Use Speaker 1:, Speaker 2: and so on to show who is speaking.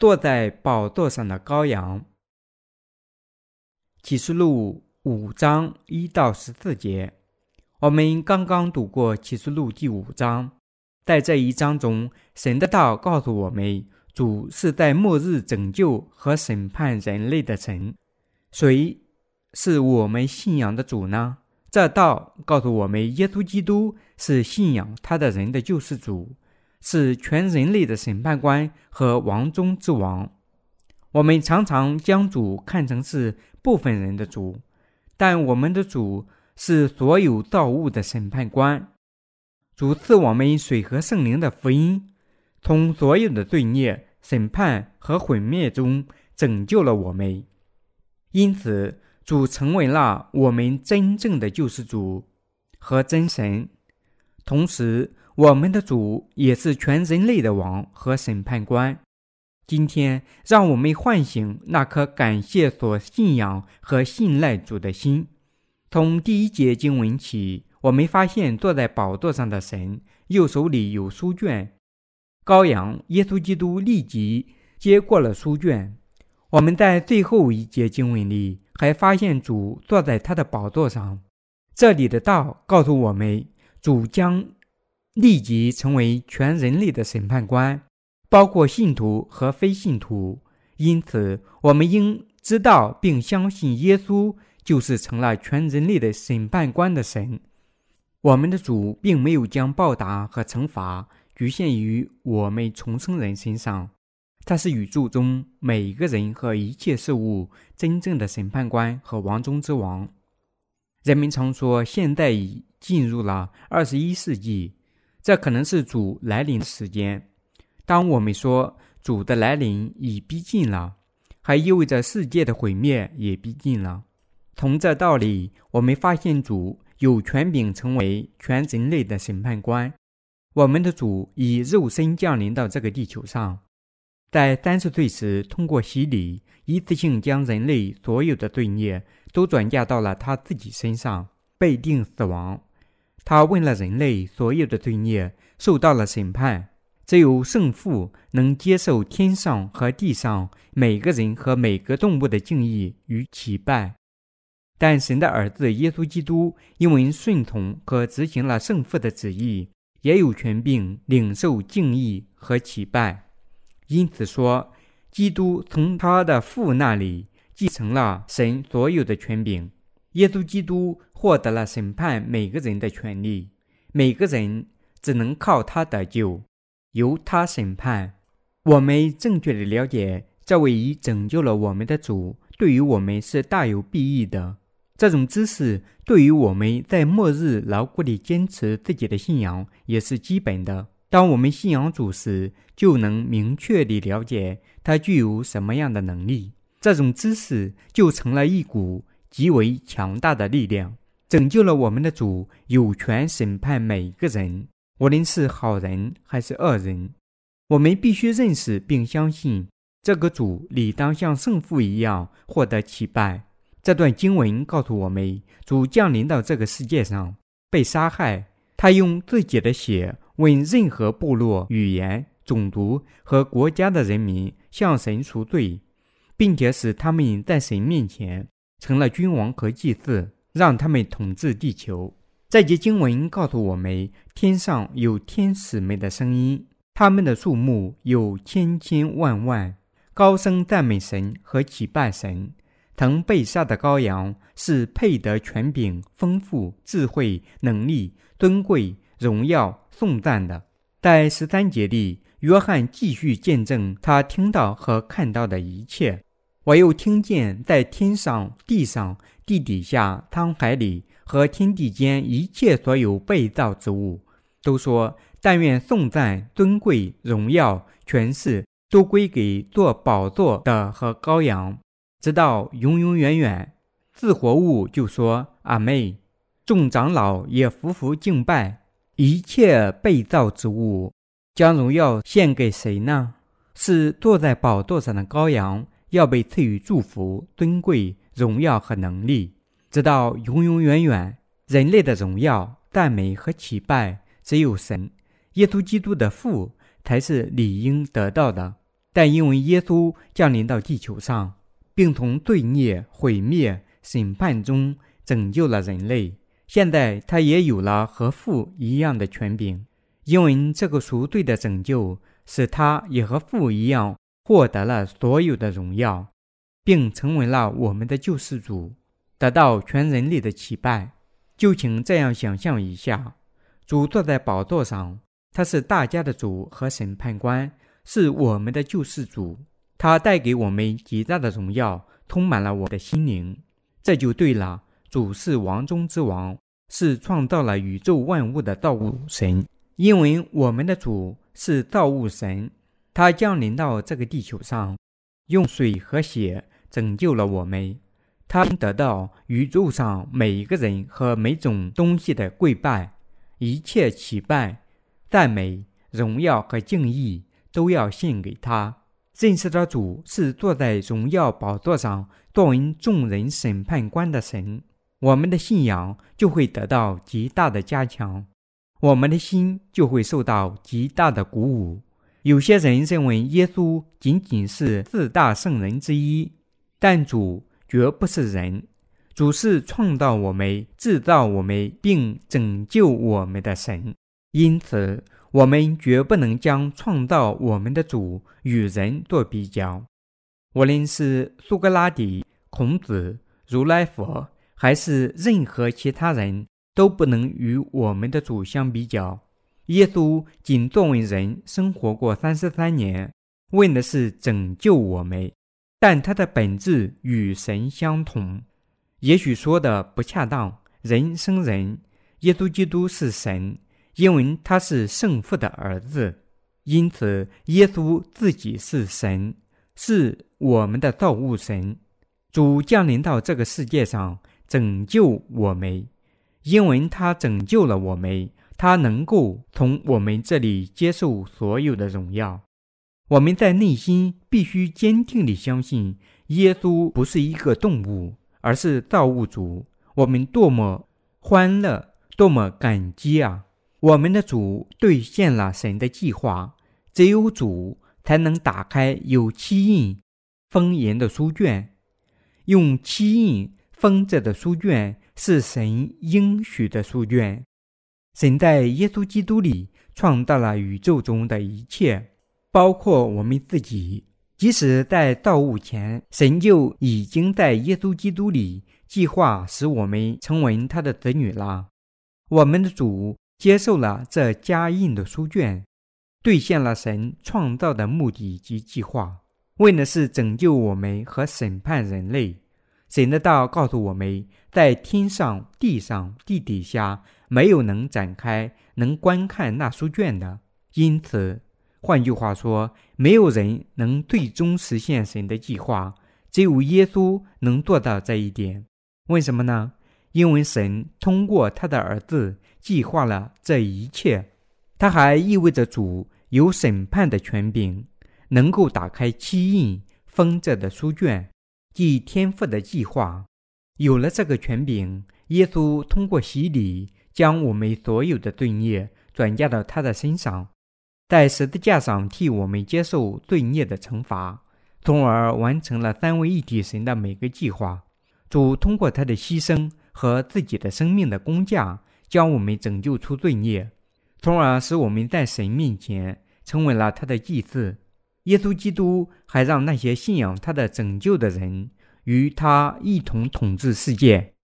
Speaker 1: 坐在宝座上的羔羊。启示录五章一到十四节，我们刚刚读过启示录第五章，在这一章中，神的道告诉我们，主是在末日拯救和审判人类的神。谁是我们信仰的主呢？这道告诉我们，耶稣基督是信仰他的人的救世主。是全人类的审判官和王中之王。我们常常将主看成是部分人的主，但我们的主是所有造物的审判官。主赐我们水和圣灵的福音，从所有的罪孽、审判和毁灭中拯救了我们。因此，主成为了我们真正的救世主和真神。同时，我们的主也是全人类的王和审判官。今天，让我们唤醒那颗感谢所信仰和信赖主的心。从第一节经文起，我们发现坐在宝座上的神右手里有书卷，羔羊耶稣基督立即接过了书卷。我们在最后一节经文里还发现主坐在他的宝座上。这里的道告诉我们，主将。立即成为全人类的审判官，包括信徒和非信徒。因此，我们应知道并相信耶稣就是成了全人类的审判官的神。我们的主并没有将报答和惩罚局限于我们重生人身上，他是宇宙中每一个人和一切事物真正的审判官和王中之王。人们常说，现在已进入了二十一世纪。这可能是主来临的时间。当我们说主的来临已逼近了，还意味着世界的毁灭也逼近了。从这道理，我们发现主有权柄成为全人类的审判官。我们的主以肉身降临到这个地球上，在三十岁时通过洗礼，一次性将人类所有的罪孽都转嫁到了他自己身上，被定死亡。他问了人类所有的罪孽，受到了审判。只有圣父能接受天上和地上每个人和每个动物的敬意与祈拜。但神的儿子耶稣基督因为顺从和执行了圣父的旨意，也有权柄领受敬意和祈拜。因此说，基督从他的父那里继承了神所有的权柄。耶稣基督获得了审判每个人的权利，每个人只能靠他得救，由他审判。我们正确的了解这位已拯救了我们的主，对于我们是大有裨益的。这种知识对于我们在末日牢固地坚持自己的信仰也是基本的。当我们信仰主时，就能明确地了解他具有什么样的能力，这种知识就成了一股。极为强大的力量，拯救了我们的主，有权审判每个人，无论是好人还是恶人。我们必须认识并相信，这个主理当像圣父一样获得祈拜。这段经文告诉我们，主降临到这个世界上，被杀害，他用自己的血为任何部落、语言、种族和国家的人民向神赎罪，并且使他们在神面前。成了君王和祭祀，让他们统治地球。这节经文告诉我们，天上有天使们的声音，他们的数目有千千万万，高声赞美神和祈拜神。曾被杀的羔羊是配得权柄、丰富、智慧、能力、尊贵、荣耀、颂赞的。在十三节里，约翰继续见证他听到和看到的一切。我又听见，在天上、地上、地底下、沧海里和天地间一切所有被造之物，都说：“但愿颂赞、尊贵、荣耀、权势都归给做宝座的和羔羊，直到永永远远。”自活物就说：“阿妹。”众长老也服服敬拜。一切被造之物将荣耀献给谁呢？是坐在宝座上的羔羊。要被赐予祝福、尊贵、荣耀和能力，直到永永远远。人类的荣耀、赞美和祈拜，只有神、耶稣基督的父才是理应得到的。但因为耶稣降临到地球上，并从罪孽、毁灭、审判中拯救了人类，现在他也有了和父一样的权柄。因为这个赎罪的拯救，使他也和父一样获得了所有的荣耀，并成为了我们的救世主，得到全人类的祈拜。就请这样想象一下：主坐在宝座上，他是大家的主和审判官，是我们的救世主。他带给我们极大的荣耀，充满了我的心灵。这就对了。主是王中之王，是创造了宇宙万物的造物神。因为我们的主是造物神，他降临到这个地球上，用水和血拯救了我们。他得到宇宙上每一个人和每种东西的跪拜，一切祈拜、赞美、荣耀和敬意都要献给他。认识的主是坐在荣耀宝座上作为众人审判官的神，我们的信仰就会得到极大的加强。我们的心就会受到极大的鼓舞。有些人认为耶稣仅仅是四大圣人之一，但主绝不是人，主是创造我们、制造我们并拯救我们的神。因此，我们绝不能将创造我们的主与人做比较。无论是苏格拉底、孔子、如来佛，还是任何其他人。都不能与我们的主相比较。耶稣仅作为人生活过三十三年，为的是拯救我们，但他的本质与神相同。也许说的不恰当，人生人，耶稣基督是神，因为他是圣父的儿子，因此耶稣自己是神，是我们的造物神。主降临到这个世界上，拯救我们。因为他拯救了我们，他能够从我们这里接受所有的荣耀。我们在内心必须坚定地相信，耶稣不是一个动物，而是造物主。我们多么欢乐，多么感激啊！我们的主兑现了神的计划，只有主才能打开有漆印封严的书卷，用漆印封着的书卷。是神应许的书卷。神在耶稣基督里创造了宇宙中的一切，包括我们自己。即使在造物前，神就已经在耶稣基督里计划使我们成为他的子女了。我们的主接受了这加印的书卷，兑现了神创造的目的及计划，为的是拯救我们和审判人类。神的道告诉我们，在天上、地上、地底下，没有能展开、能观看那书卷的。因此，换句话说，没有人能最终实现神的计划，只有耶稣能做到这一点。为什么呢？因为神通过他的儿子计划了这一切。他还意味着主有审判的权柄，能够打开漆印封着的书卷。即天父的计划，有了这个权柄，耶稣通过洗礼，将我们所有的罪孽转嫁到他的身上，在十字架上替我们接受罪孽的惩罚，从而完成了三位一体神的每个计划。主通过他的牺牲和自己的生命的工价，将我们拯救出罪孽，从而使我们在神面前成为了他的祭司。耶稣基督还让那些信仰他的拯救的人与他一同统治世界。